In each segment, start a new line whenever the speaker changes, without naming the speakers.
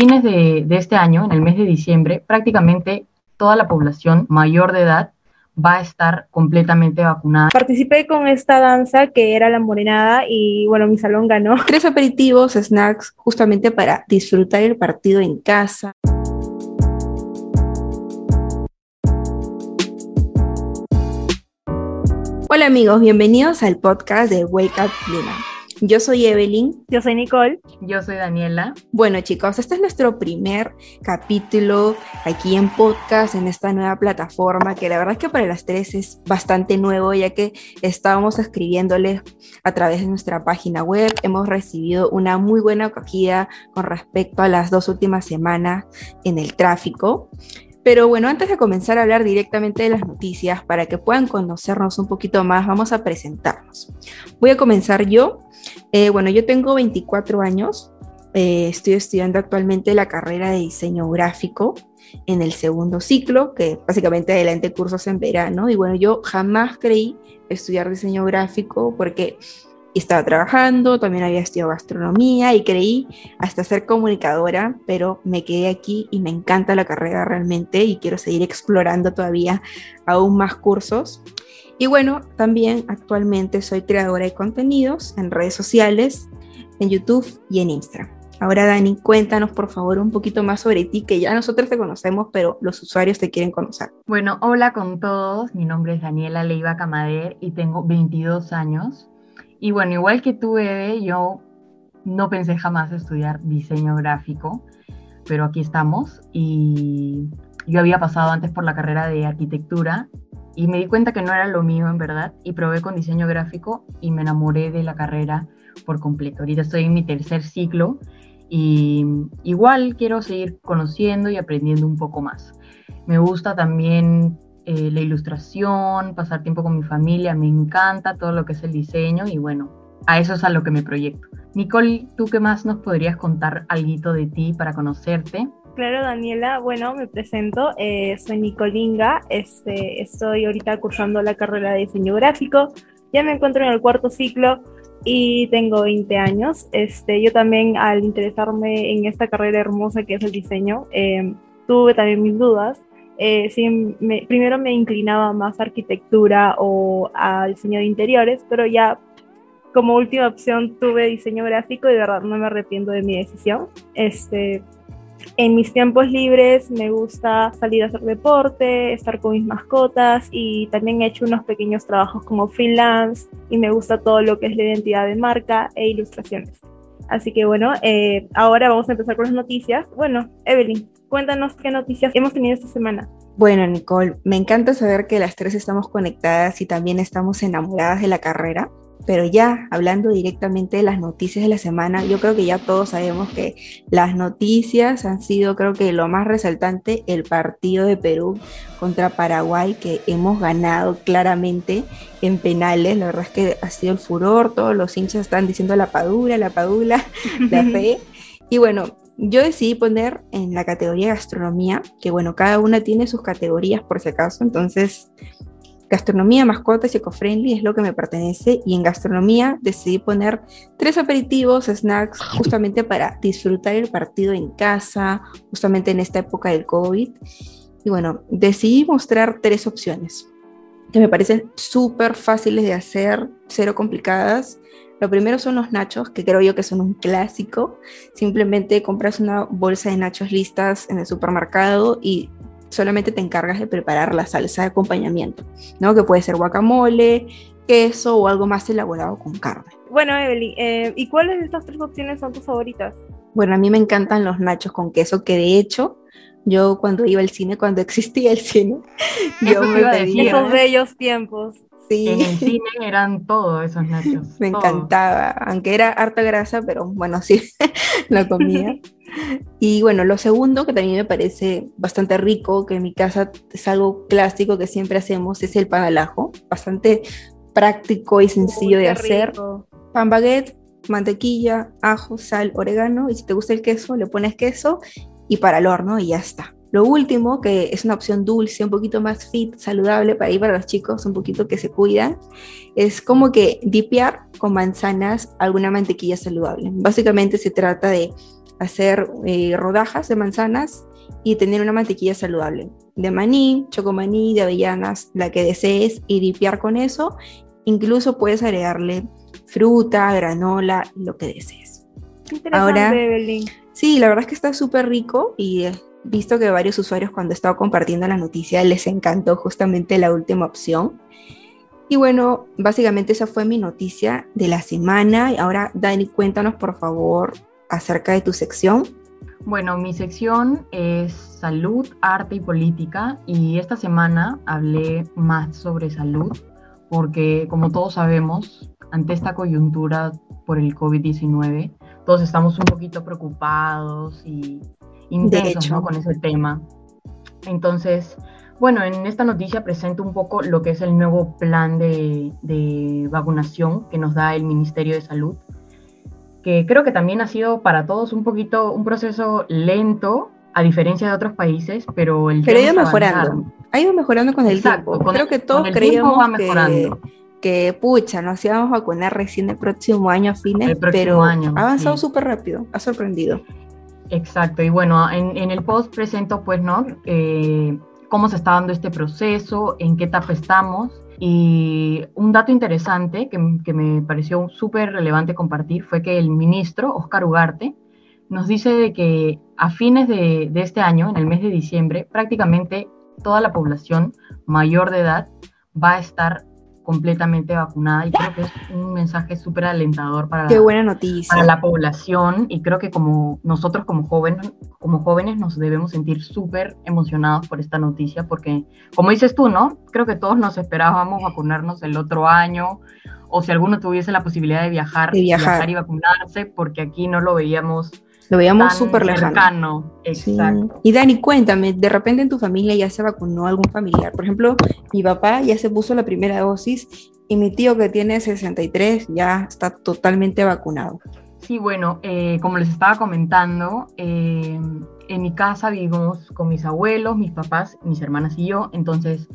fines de, de este año, en el mes de diciembre, prácticamente toda la población mayor de edad va a estar completamente vacunada.
Participé con esta danza que era la morenada y bueno, mi salón ganó.
Tres aperitivos, snacks, justamente para disfrutar el partido en casa. Hola amigos, bienvenidos al podcast de Wake Up Lima. Yo soy Evelyn.
Yo soy Nicole.
Yo soy Daniela.
Bueno chicos, este es nuestro primer capítulo aquí en podcast, en esta nueva plataforma, que la verdad es que para las tres es bastante nuevo, ya que estábamos escribiéndoles a través de nuestra página web. Hemos recibido una muy buena acogida con respecto a las dos últimas semanas en el tráfico. Pero bueno, antes de comenzar a hablar directamente de las noticias, para que puedan conocernos un poquito más, vamos a presentarnos. Voy a comenzar yo. Eh, bueno, yo tengo 24 años, eh, estoy estudiando actualmente la carrera de diseño gráfico en el segundo ciclo, que básicamente adelante cursos en verano. Y bueno, yo jamás creí estudiar diseño gráfico porque estaba trabajando, también había estudiado gastronomía y creí hasta ser comunicadora, pero me quedé aquí y me encanta la carrera realmente y quiero seguir explorando todavía aún más cursos. Y bueno, también actualmente soy creadora de contenidos en redes sociales, en YouTube y en Instagram. Ahora Dani, cuéntanos por favor un poquito más sobre ti, que ya nosotros te conocemos, pero los usuarios te quieren conocer.
Bueno, hola con todos, mi nombre es Daniela Leiva Camader y tengo 22 años. Y bueno, igual que tú, Eve, yo no pensé jamás estudiar diseño gráfico, pero aquí estamos y yo había pasado antes por la carrera de arquitectura y me di cuenta que no era lo mío en verdad y probé con diseño gráfico y me enamoré de la carrera por completo. Ahorita estoy en mi tercer ciclo y igual quiero seguir conociendo y aprendiendo un poco más. Me gusta también eh, la ilustración, pasar tiempo con mi familia, me encanta todo lo que es el diseño y bueno, a eso es a lo que me proyecto. Nicole, ¿tú qué más nos podrías contar algo de ti para conocerte?
Claro, Daniela. Bueno, me presento. Eh, soy Nicolinga. Este, estoy ahorita cursando la carrera de diseño gráfico. Ya me encuentro en el cuarto ciclo y tengo 20 años. Este, yo también, al interesarme en esta carrera hermosa que es el diseño, eh, tuve también mis dudas eh, sí, primero me inclinaba más a arquitectura o a diseño de interiores, pero ya como última opción tuve diseño gráfico y de verdad no me arrepiento de mi decisión. Este, en mis tiempos libres me gusta salir a hacer deporte, estar con mis mascotas y también he hecho unos pequeños trabajos como freelance y me gusta todo lo que es la identidad de marca e ilustraciones. Así que bueno, eh, ahora vamos a empezar con las noticias. Bueno, Evelyn, Cuéntanos qué noticias hemos tenido esta semana.
Bueno, Nicole, me encanta saber que las tres estamos conectadas y también estamos enamoradas de la carrera. Pero ya hablando directamente de las noticias de la semana, yo creo que ya todos sabemos que las noticias han sido, creo que lo más resaltante, el partido de Perú contra Paraguay, que hemos ganado claramente en penales. La verdad es que ha sido el furor, todos los hinchas están diciendo la padula, la padula, la fe. Y bueno, yo decidí poner en la categoría gastronomía, que bueno, cada una tiene sus categorías por si acaso, entonces gastronomía, mascotas y eco-friendly es lo que me pertenece y en gastronomía decidí poner tres aperitivos, snacks, justamente para disfrutar el partido en casa, justamente en esta época del COVID. Y bueno, decidí mostrar tres opciones que me parecen súper fáciles de hacer, cero complicadas lo primero son los nachos, que creo yo que son un clásico. Simplemente compras una bolsa de nachos listas en el supermercado y solamente te encargas de preparar la salsa de acompañamiento, ¿no? Que puede ser guacamole, queso o algo más elaborado con carne.
Bueno, Evelyn, eh, ¿y cuáles de estas tres opciones son tus favoritas?
Bueno, a mí me encantan los nachos con queso, que de hecho yo cuando iba al cine, cuando existía el cine, yo me pedía...
Esos bellos tiempos.
En el cine eran todos esos nachos.
Me encantaba, aunque era harta grasa, pero bueno, sí, la comía. Y bueno, lo segundo que también me parece bastante rico, que en mi casa es algo clásico que siempre hacemos, es el pan al ajo, bastante práctico y sencillo de hacer. Pan baguette, mantequilla, ajo, sal, orégano, y si te gusta el queso, le pones queso y para el horno y ya está. Lo último, que es una opción dulce, un poquito más fit, saludable para ir para los chicos, un poquito que se cuidan, es como que dipear con manzanas alguna mantequilla saludable. Básicamente se trata de hacer eh, rodajas de manzanas y tener una mantequilla saludable. De maní, chocomaní, de avellanas, la que desees y limpiar con eso. Incluso puedes agregarle fruta, granola, lo que desees.
Interesante, Ahora, Evelyn.
Sí, la verdad es que está súper rico y he visto que varios usuarios cuando he estado compartiendo la noticia les encantó justamente la última opción. Y bueno, básicamente esa fue mi noticia de la semana. Y ahora, Dani, cuéntanos por favor acerca de tu sección.
Bueno, mi sección es salud, arte y política y esta semana hablé más sobre salud porque como todos sabemos, ante esta coyuntura por el COVID-19, todos estamos un poquito preocupados y intensos con ese tema. Entonces, bueno, en esta noticia presento un poco lo que es el nuevo plan de, de vacunación que nos da el Ministerio de Salud que creo que también ha sido para todos un poquito un proceso lento, a diferencia de otros países, pero el
Pero ha ido mejorando, ha ido mejorando con el tiempo. Creo que todos creíamos que, que, pucha, nos íbamos a vacunar recién el próximo año a fines, pero ha avanzado súper rápido, ha sorprendido.
Exacto, y bueno, en, el post presento pues, ¿no? Eh, cómo se está dando este proceso, en qué etapa estamos, y un dato interesante que, me pareció súper relevante compartir fue que el ministro, Oscar Ugarte, nos dice de que a fines de este año, en el mes de diciembre, prácticamente toda la población mayor de edad va a estar completamente vacunada y creo que es un mensaje súper alentador para,
Qué buena noticia.
para la población y creo que como nosotros como jóvenes, como jóvenes nos debemos sentir súper emocionados por esta noticia porque como dices tú, ¿no? Creo que todos nos esperábamos vacunarnos el otro año o si alguno tuviese la posibilidad de viajar,
de viajar.
y vacunarse porque aquí no lo veíamos
lo veíamos súper
lejano. Exacto.
Y Dani, cuéntame, de repente en tu familia ya se vacunó algún familiar. Por ejemplo, mi papá ya se puso la primera dosis y mi tío que tiene 63 ya está totalmente vacunado.
Sí, bueno, eh, como les estaba comentando, eh, en mi casa vivimos con mis abuelos, mis papás, mis hermanas y yo. Entonces,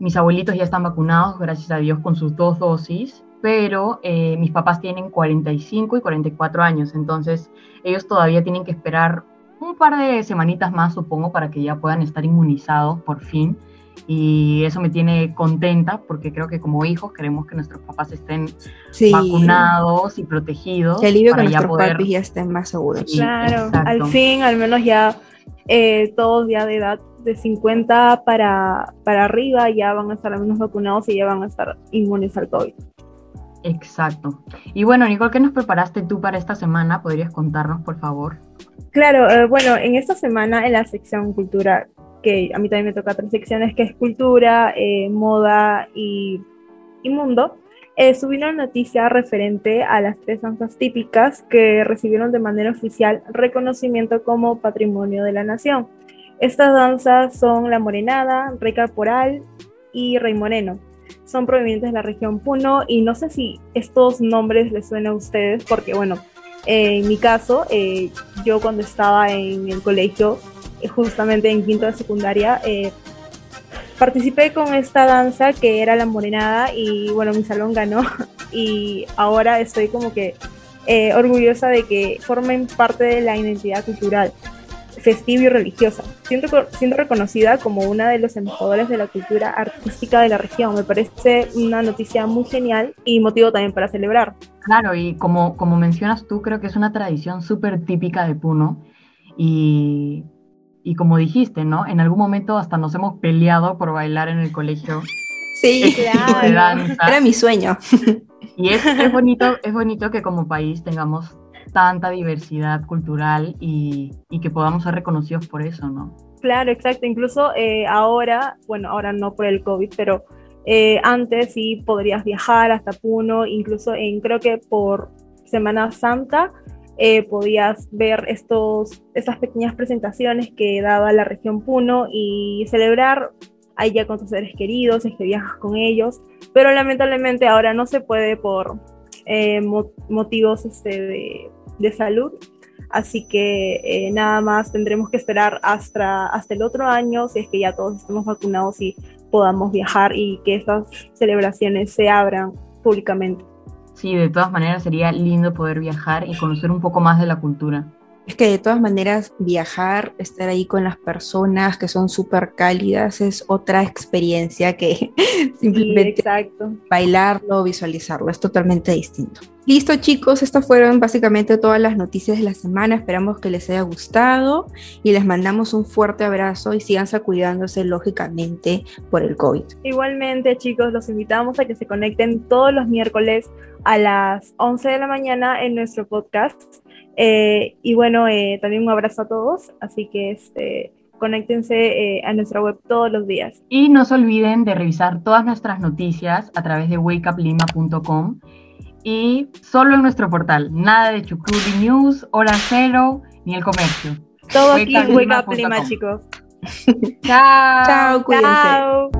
mis abuelitos ya están vacunados, gracias a Dios, con sus dos dosis pero eh, mis papás tienen 45 y 44 años, entonces ellos todavía tienen que esperar un par de semanitas más, supongo, para que ya puedan estar inmunizados por fin. Y eso me tiene contenta porque creo que como hijos queremos que nuestros papás estén vacunados y protegidos.
Que alivio para que nuestros poder... papis ya estén más seguros.
claro, al fin, al menos ya eh, todos ya de edad de 50 para, para arriba ya van a estar al menos vacunados y ya van a estar inmunes al COVID.
Exacto. Y bueno, Nicole, ¿qué nos preparaste tú para esta semana? ¿Podrías contarnos, por favor?
Claro, eh, bueno, en esta semana en la sección cultura, que a mí también me toca tres secciones, que es cultura, eh, moda y, mundo, eh, subí una noticia referente a las tres danzas típicas que recibieron de manera oficial reconocimiento como Patrimonio de la Nación. Estas danzas son la morenada, rey corporal y rey moreno son provenientes de la región Puno y no sé si estos nombres les suenan a ustedes porque bueno, en mi caso, eh, yo cuando estaba en el colegio, eh, justamente en quinto de secundaria, eh, participé con esta danza que era la morenada y bueno, mi salón ganó. Y ahora estoy como que orgullosa de que formen parte de la identidad cultural festiva y religiosa, siendo, siendo reconocida como una de los embajadores de la cultura artística de la región. Me parece una noticia muy genial y motivo también para celebrar.
Claro, y como, como mencionas tú, creo que es una tradición súper típica de Puno y, y como dijiste, ¿no? En algún momento hasta nos hemos peleado por bailar en el colegio.
Sí, claro. Era mi sueño.
Y es, es, bonito, es bonito que como país tengamos tanta diversidad cultural y, que podamos ser reconocidos por eso, ¿no?
Claro, exacto. Incluso eh, ahora, bueno, ahora no por el COVID, pero eh, antes sí podrías viajar hasta Puno, incluso en creo que por Semana Santa eh, podías ver estos, estas pequeñas presentaciones que daba la región Puno y celebrar ahí ya con tus seres queridos, es que viajas con ellos, pero lamentablemente ahora no se puede por motivos este, de de salud. Así que eh, nada más tendremos que esperar hasta, hasta el otro año, si es que ya todos estemos vacunados y podamos viajar y que estas celebraciones se abran públicamente.
Sí, de todas maneras sería lindo poder viajar y conocer un poco más de la cultura.
Es que de todas maneras viajar, estar ahí con las personas que son súper cálidas es otra experiencia que simplemente bailarlo, visualizarlo, es totalmente distinto. Listo chicos, estas fueron básicamente todas las noticias de la semana, esperamos que les haya gustado y les mandamos un fuerte abrazo y sigan cuidándose lógicamente por el COVID.
Igualmente chicos, los invitamos a que se conecten todos los miércoles a las 11 de la mañana en nuestro podcast. Eh, y bueno, eh, también un abrazo a todos, así que este, conéctense eh, a nuestra web todos los días.
Y no se olviden de revisar todas nuestras noticias a través de wakeuplima.com y solo en nuestro portal. Nada de Chucruri News, Hora Cero, ni el comercio.
Todo aquí en Wake Up Lima, chicos.
Chao. Chao, cuídense. Chao.